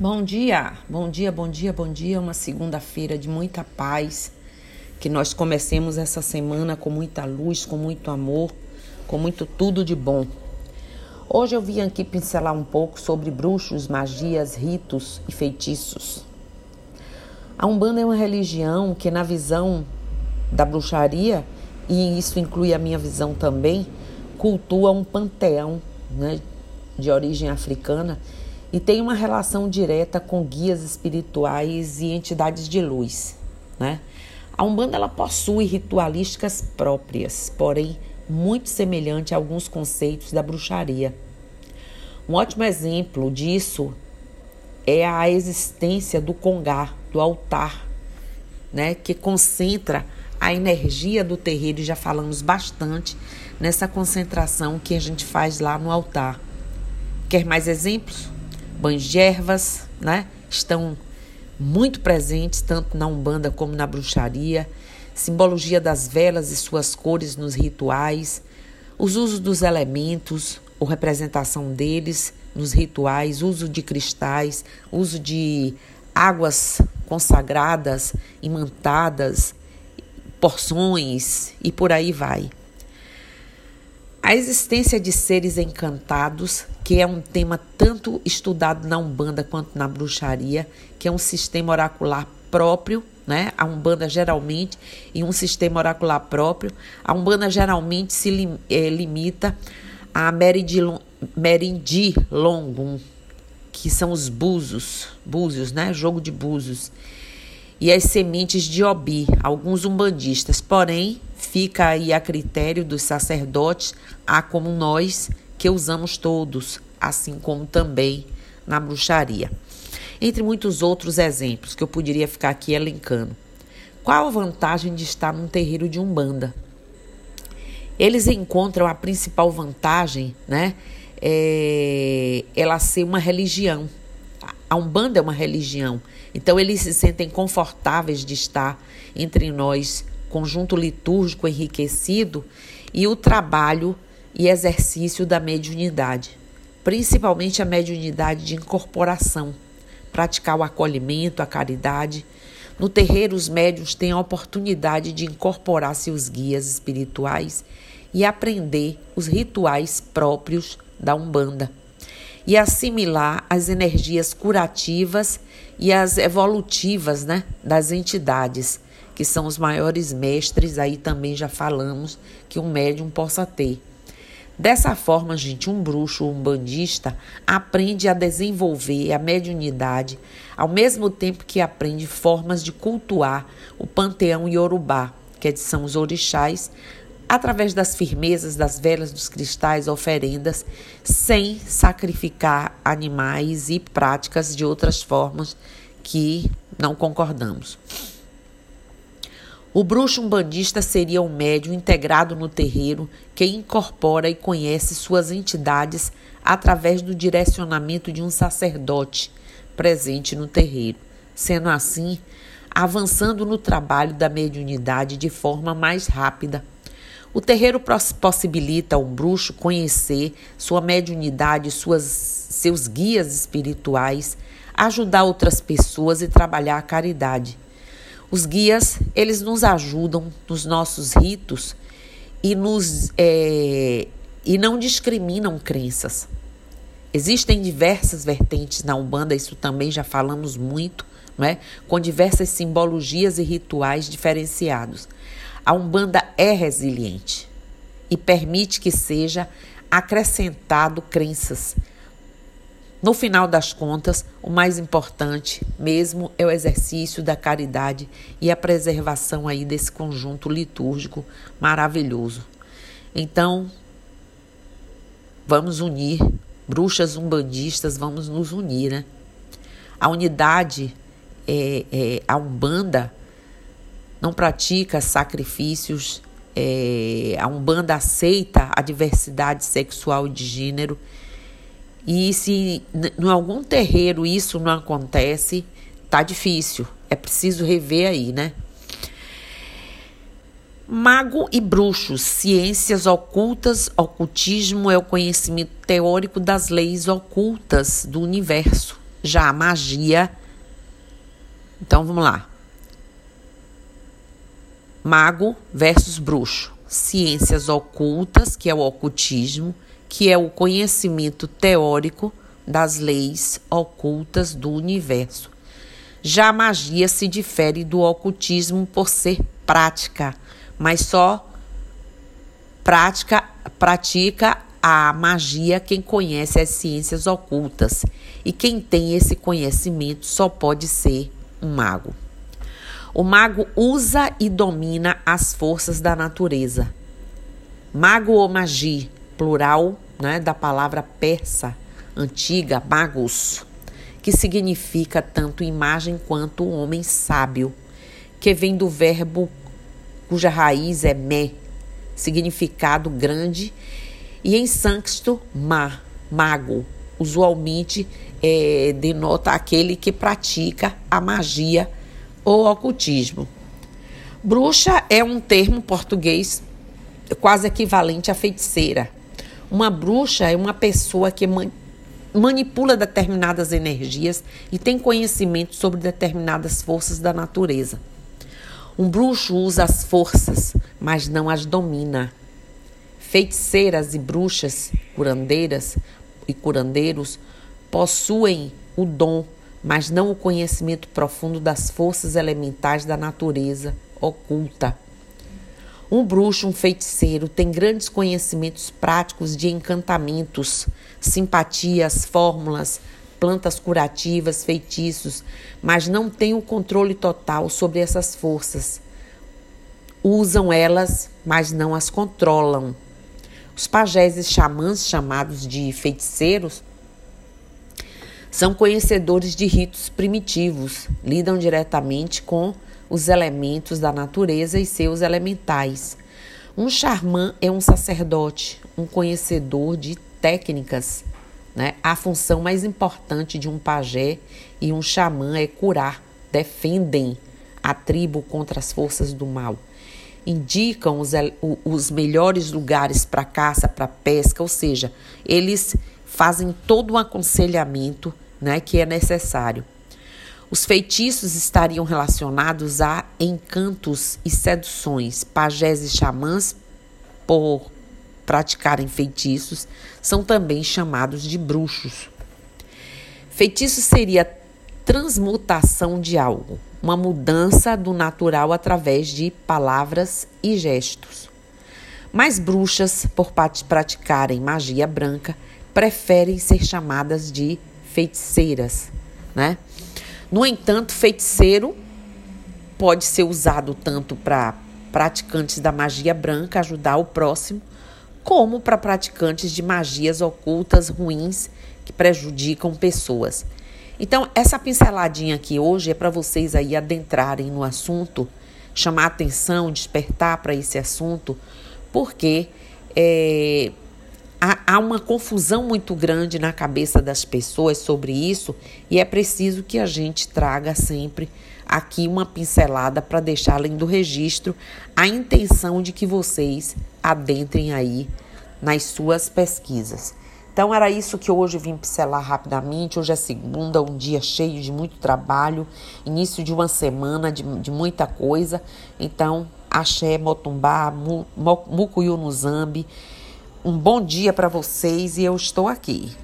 Bom dia, bom dia, bom dia, bom dia. Uma segunda-feira de muita paz. Que nós comecemos essa semana com muita luz, com muito amor, com muito tudo de bom. Hoje eu vim aqui pincelar um pouco sobre bruxos, magias, ritos e feitiços. A Umbanda é uma religião que, na visão da bruxaria, e isso inclui a minha visão também, cultua um panteão né, de origem africana e tem uma relação direta com guias espirituais e entidades de luz. Né? A Umbanda ela possui ritualísticas próprias, porém muito semelhante a alguns conceitos da bruxaria. Um ótimo exemplo disso é a existência do congá, do altar, né, que concentra a energia do terreiro, e já falamos bastante nessa concentração que a gente faz lá no altar. Quer mais exemplos? Banhos de ervas, né? Estão muito presentes tanto na Umbanda como na bruxaria, simbologia das velas e suas cores nos rituais, os usos dos elementos, ou representação deles nos rituais, uso de cristais, uso de águas consagradas, imantadas, porções e por aí vai. A existência de seres encantados, que é um tema tanto estudado na Umbanda quanto na bruxaria, que é um sistema oracular próprio, né? A Umbanda geralmente, em um sistema oracular próprio, a Umbanda geralmente se lim, é, limita a Merindi Longum, que são os búzios, búzios, né? Jogo de búzios. E as sementes de Obi, alguns umbandistas, porém, Fica aí a critério dos sacerdotes, há como nós que usamos todos, assim como também na bruxaria. Entre muitos outros exemplos que eu poderia ficar aqui elencando. Qual a vantagem de estar num terreiro de Umbanda? Eles encontram a principal vantagem, né? É ela ser uma religião. A Umbanda é uma religião. Então eles se sentem confortáveis de estar entre nós conjunto litúrgico enriquecido e o trabalho e exercício da mediunidade, principalmente a mediunidade de incorporação, praticar o acolhimento, a caridade. No terreiro, os médios têm a oportunidade de incorporar seus guias espirituais e aprender os rituais próprios da Umbanda e assimilar as energias curativas e as evolutivas né, das entidades que são os maiores mestres, aí também já falamos que um médium possa ter. Dessa forma, gente, um bruxo, um bandista, aprende a desenvolver a mediunidade, ao mesmo tempo que aprende formas de cultuar o panteão iorubá, que são os orixás, através das firmezas das velas, dos cristais, oferendas, sem sacrificar animais e práticas de outras formas que não concordamos. O bruxo umbandista seria um médium integrado no terreiro que incorpora e conhece suas entidades através do direcionamento de um sacerdote presente no terreiro. Sendo assim, avançando no trabalho da mediunidade de forma mais rápida. O terreiro possibilita ao bruxo conhecer sua mediunidade, suas, seus guias espirituais, ajudar outras pessoas e trabalhar a caridade. Os guias, eles nos ajudam nos nossos ritos e, nos, é, e não discriminam crenças. Existem diversas vertentes na Umbanda, isso também já falamos muito, não é? com diversas simbologias e rituais diferenciados. A Umbanda é resiliente e permite que seja acrescentado crenças, no final das contas, o mais importante mesmo é o exercício da caridade e a preservação aí desse conjunto litúrgico maravilhoso. Então, vamos unir, bruxas umbandistas, vamos nos unir, né? A unidade, é, é, a Umbanda não pratica sacrifícios, é, a Umbanda aceita a diversidade sexual e de gênero e se em algum terreiro isso não acontece, tá difícil. É preciso rever aí, né? Mago e bruxos, ciências ocultas, ocultismo é o conhecimento teórico das leis ocultas do universo, Já a magia. Então vamos lá. Mago versus bruxo. Ciências ocultas, que é o ocultismo, que é o conhecimento teórico das leis ocultas do universo. Já a magia se difere do ocultismo por ser prática, mas só prática pratica a magia quem conhece as ciências ocultas, e quem tem esse conhecimento só pode ser um mago. O mago usa e domina as forças da natureza. Mago ou magia, plural né, da palavra persa antiga, magos, que significa tanto imagem quanto homem sábio, que vem do verbo cuja raiz é me, significado grande, e em sânscrito, ma, mago, usualmente é, denota aquele que pratica a magia ou ocultismo. Bruxa é um termo português quase equivalente à feiticeira. Uma bruxa é uma pessoa que manipula determinadas energias e tem conhecimento sobre determinadas forças da natureza. Um bruxo usa as forças, mas não as domina. Feiticeiras e bruxas, curandeiras e curandeiros possuem o dom mas não o conhecimento profundo das forças elementais da natureza oculta. Um bruxo, um feiticeiro, tem grandes conhecimentos práticos de encantamentos, simpatias, fórmulas, plantas curativas, feitiços, mas não tem o controle total sobre essas forças. Usam elas, mas não as controlam. Os pajés e xamãs, chamados de feiticeiros, são conhecedores de ritos primitivos, lidam diretamente com os elementos da natureza e seus elementais. Um xamã é um sacerdote, um conhecedor de técnicas. Né? A função mais importante de um pajé e um xamã é curar, defendem a tribo contra as forças do mal. Indicam os, os melhores lugares para caça, para pesca, ou seja, eles fazem todo o aconselhamento né, que é necessário. Os feitiços estariam relacionados a encantos e seduções. Pajés e xamãs, por praticarem feitiços, são também chamados de bruxos. Feitiço seria transmutação de algo, uma mudança do natural através de palavras e gestos. Mas bruxas, por praticarem magia branca, preferem ser chamadas de feiticeiras, né? No entanto, feiticeiro pode ser usado tanto para praticantes da magia branca ajudar o próximo, como para praticantes de magias ocultas ruins que prejudicam pessoas. Então, essa pinceladinha aqui hoje é para vocês aí adentrarem no assunto, chamar atenção, despertar para esse assunto, porque é, há, há uma confusão muito grande na cabeça das pessoas sobre isso e é preciso que a gente traga sempre aqui uma pincelada para deixar além do registro a intenção de que vocês adentrem aí nas suas pesquisas. Então era isso que hoje vim pincelar rapidamente. Hoje é segunda, um dia cheio de muito trabalho, início de uma semana de, de muita coisa. Então, axé, motumbá, mu, mucuyu no zambi. Um bom dia para vocês e eu estou aqui.